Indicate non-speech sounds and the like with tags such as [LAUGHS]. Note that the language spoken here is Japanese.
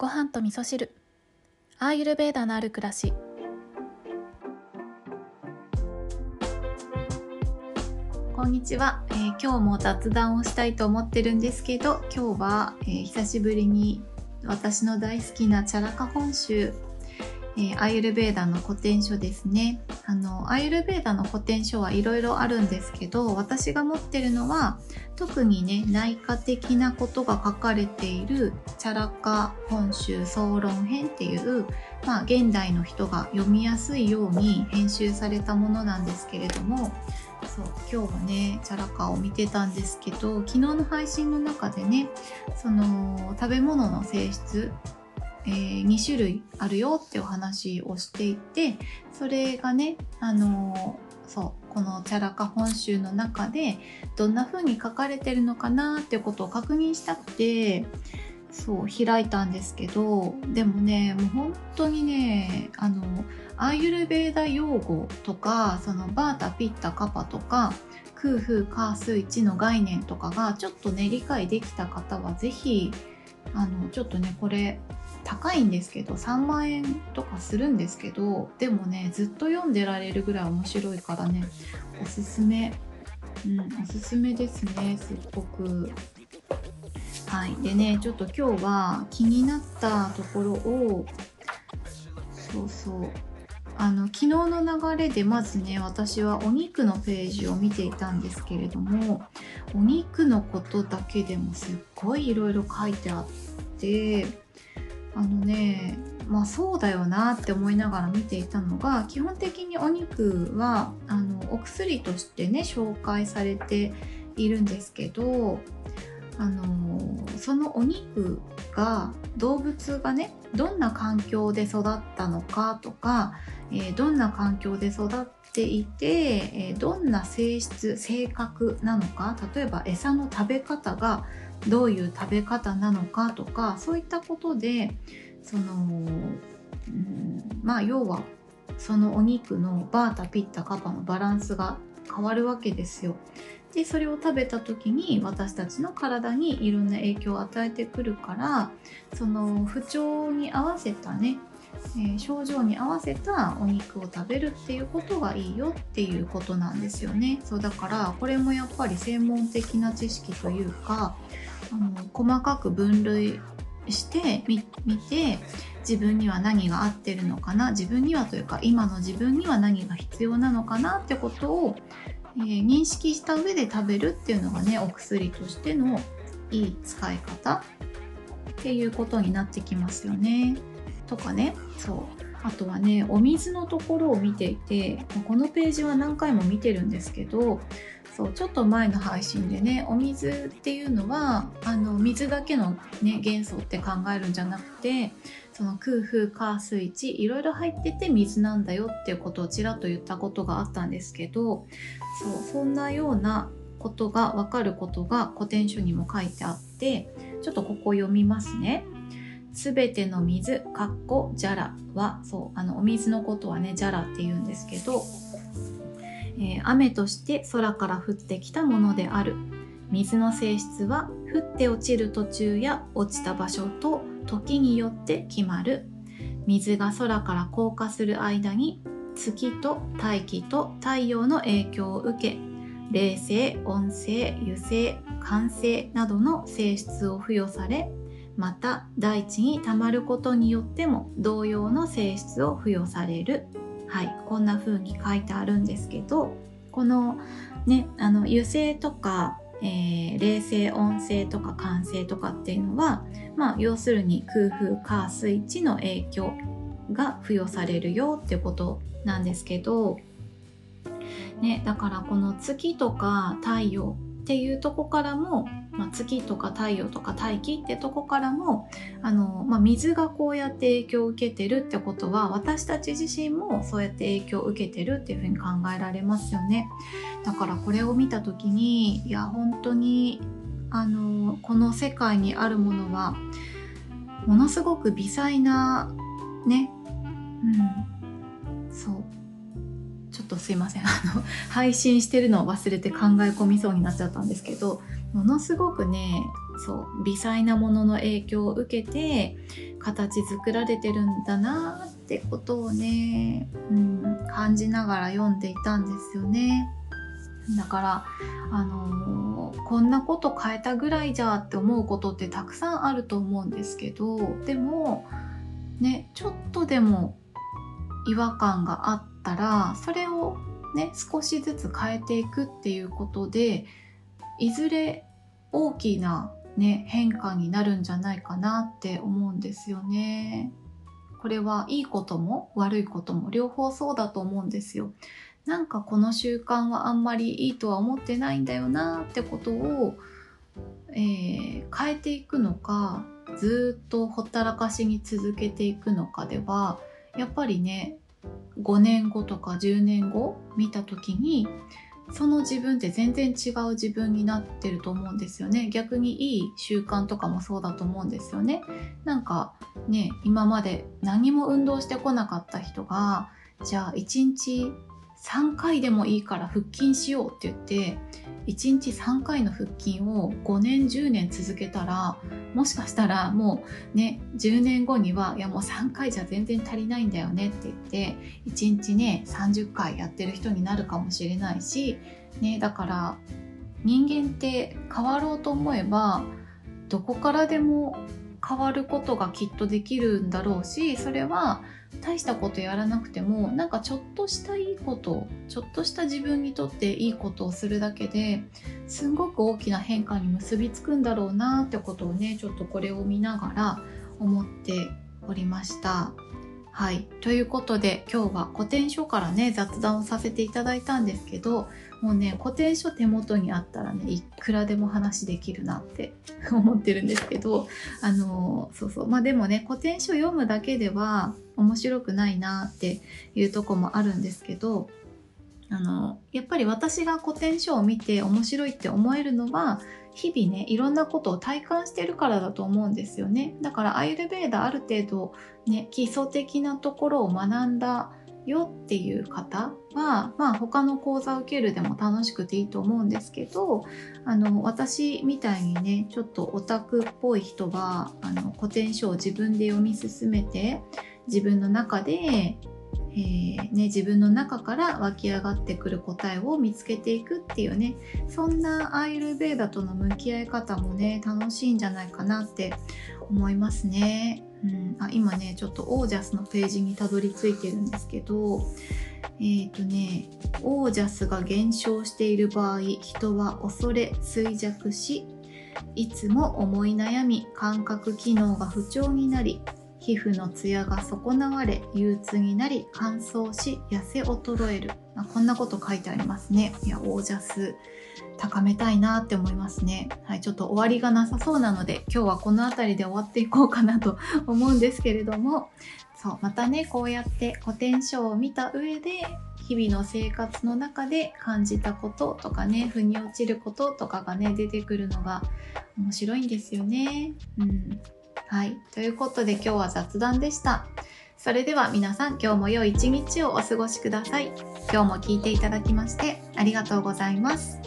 ご飯と味噌汁。アーユルベーダのある暮らし。こんにちは、えー、今日も雑談をしたいと思ってるんですけど今日は、えー、久しぶりに私の大好きなチャラカ本州えー、アイルベーダの古典書ですね。あの、アイルベーダの古典書はいろいろあるんですけど、私が持ってるのは、特にね、内科的なことが書かれている、チャラカ本州総論編っていう、まあ、現代の人が読みやすいように編集されたものなんですけれども、そう今日はねチャラカを見てたんですけど昨日の配信の中でねその食べ物の性質えー、2種類あるよってお話をしていてそれがねあのー、そうこのチャラカ本州の中でどんな風に書かれてるのかなってことを確認したくてそう開いたんですけどでもねもう本当にねあのアーユルベーダ用語とかそのバータピッタカパとか空風カース1の概念とかがちょっとね理解できた方は是非あのちょっとねこれ高いんですけど3万円とかするんですけどでもねずっと読んでられるぐらい面白いからねおすすめ。うんおすすめですねすっごく。はい。でねちょっと今日は気になったところをそうそう。あの昨日の流れでまずね私はお肉のページを見ていたんですけれどもお肉のことだけでもすっごいいろいろ書いてあってあのねまあそうだよなって思いながら見ていたのが基本的にお肉はあのお薬としてね紹介されているんですけどあのそのお肉が動物がねどんな環境で育ったのかとか、えー、どんな環境で育っしていて、どんな性質性格なのか例えば餌の食べ方がどういう食べ方なのかとかそういったことでその、うん、まあ要はそのお肉のバータピッタカパのバランスが変わるわけですよ。でそれを食べた時に私たちの体にいろんな影響を与えてくるからその不調に合わせたね、えー、症状に合わせたお肉を食べるっていうことがいいよっていうことなんですよねそうだからこれもやっぱり専門的な知識というかあの細かく分類してみて自分には何が合ってるのかな自分にはというか今の自分には何が必要なのかなってことを、えー、認識した上で食べるっていうのがねお薬としてのいい使い方っていうことになってきますよね。とかねそうあとはねお水のところを見ていてこのページは何回も見てるんですけどそうちょっと前の配信でねお水っていうのはあの水だけの、ね、元素って考えるんじゃなくてその空風火水地いろいろ入ってて水なんだよっていうことをちらっと言ったことがあったんですけどそうそんなようなことが分かることが古典書にも書いてあってちょっとここ読みますね。すべての水、かっこじゃらは、そう、あの、お水のことはね、じゃらって言うんですけど、えー、雨として空から降ってきたものである。水の性質は降って落ちる途中や落ちた場所と時によって決まる。水が空から降下する間に月と大気と太陽の影響を受け冷静温性油性寒性などの性質を付与されまた大地にたまることによっても同様の性質を付与される。はい、こんな風に書いてあるんですけどこのねあの油性とか、えー、冷静温性とか寒性とかっていうのは、まあ、要するに空風火水地の影響が付与されるよってことなんですけど、ね、だからこの月とか太陽っていうとこからもまあ、月とか太陽とか大気ってとこからもあの、まあ、水がこうやって影響を受けてるってことは私たち自身もそうやって影響を受けてるっていうふうに考えられますよね。だからこれを見た時にいや本当にあのこの世界にあるものはものすごく微細なねうん。とすいませんあの配信してるのを忘れて考え込みそうになっちゃったんですけどものすごくねそう微細なものの影響を受けて形作られてるんだなってことをね、うん、感じながら読んでいたんですよね。だからあのー、こんなこと変えたぐらいじゃって思うことってたくさんあると思うんですけどでもねちょっとでも違和感があったらそれをね少しずつ変えていくっていうことでいずれ大きなね変化になるんじゃないかなって思うんですよね。これはいいことも悪いことも両方そうだと思うんですよ。なんかこの習慣はあんまりいいとは思ってないんだよなってことを、えー、変えていくのかずっとほったらかしに続けていくのかではやっぱりね5年後とか10年後見た時にその自分って全然違う自分になってると思うんですよね。逆にいい習慣とかもそうだと思うんですよね。なんかね今まで何も運動してこなかった人がじゃあ1日3回でもいいから腹筋しようって言って1日3回の腹筋を5年10年続けたらもしかしたらもうね10年後にはいやもう3回じゃ全然足りないんだよねって言って1日ね30回やってる人になるかもしれないし、ね、だから人間って変わろうと思えばどこからでも変わることがきっとできるんだろうしそれは大したことやらなくてもなんかちょっとしたいいことちょっとした自分にとっていいことをするだけですんごく大きな変化に結びつくんだろうなってことをねちょっとこれを見ながら思っておりました。はい。ということで今日は古典書からね雑談をさせていただいたんですけどもうね古典書手元にあったらねいくらでも話できるなって [LAUGHS] 思ってるんですけどあのそうそうまあでもね古典書読むだけでは面白くないなっていうとこもあるんですけどあのやっぱり私が古典書を見て面白いって思えるのは日々ねいろんなことを体感してるからだと思うんですよね。だからアイルベーダある程度ね基礎的なところを学んだよっていう方は、まあ、他の講座を受けるでも楽しくていいと思うんですけどあの私みたいにねちょっとオタクっぽい人はあの古典書を自分で読み進めて自分の中で、えー、ね、自分の中から湧き上がってくる答えを見つけていくっていうねそんなアイルベーダとの向き合い方もね楽しいんじゃないかなって思いますね。うん、あ今ねちょっとオージャスのページにたどり着いてるんですけどえっ、ー、とねオージャスが減少している場合人は恐れ衰弱しいつも思い悩み感覚機能が不調になり皮膚のツヤが損なわれ憂鬱になり乾燥し痩せ衰える。まあこんなこと書いてありますね。いやオージャス。高めたいなって思いますね。はいちょっと終わりがなさそうなので今日はこの辺りで終わっていこうかなと [LAUGHS] 思うんですけれども。そうまたねこうやって古典書を見た上で日々の生活の中で感じたこととかね腑に落ちることとかがね出てくるのが面白いんですよね。うん。はい。ということで今日は雑談でした。それでは皆さん今日も良い一日をお過ごしください。今日も聞いていただきましてありがとうございます。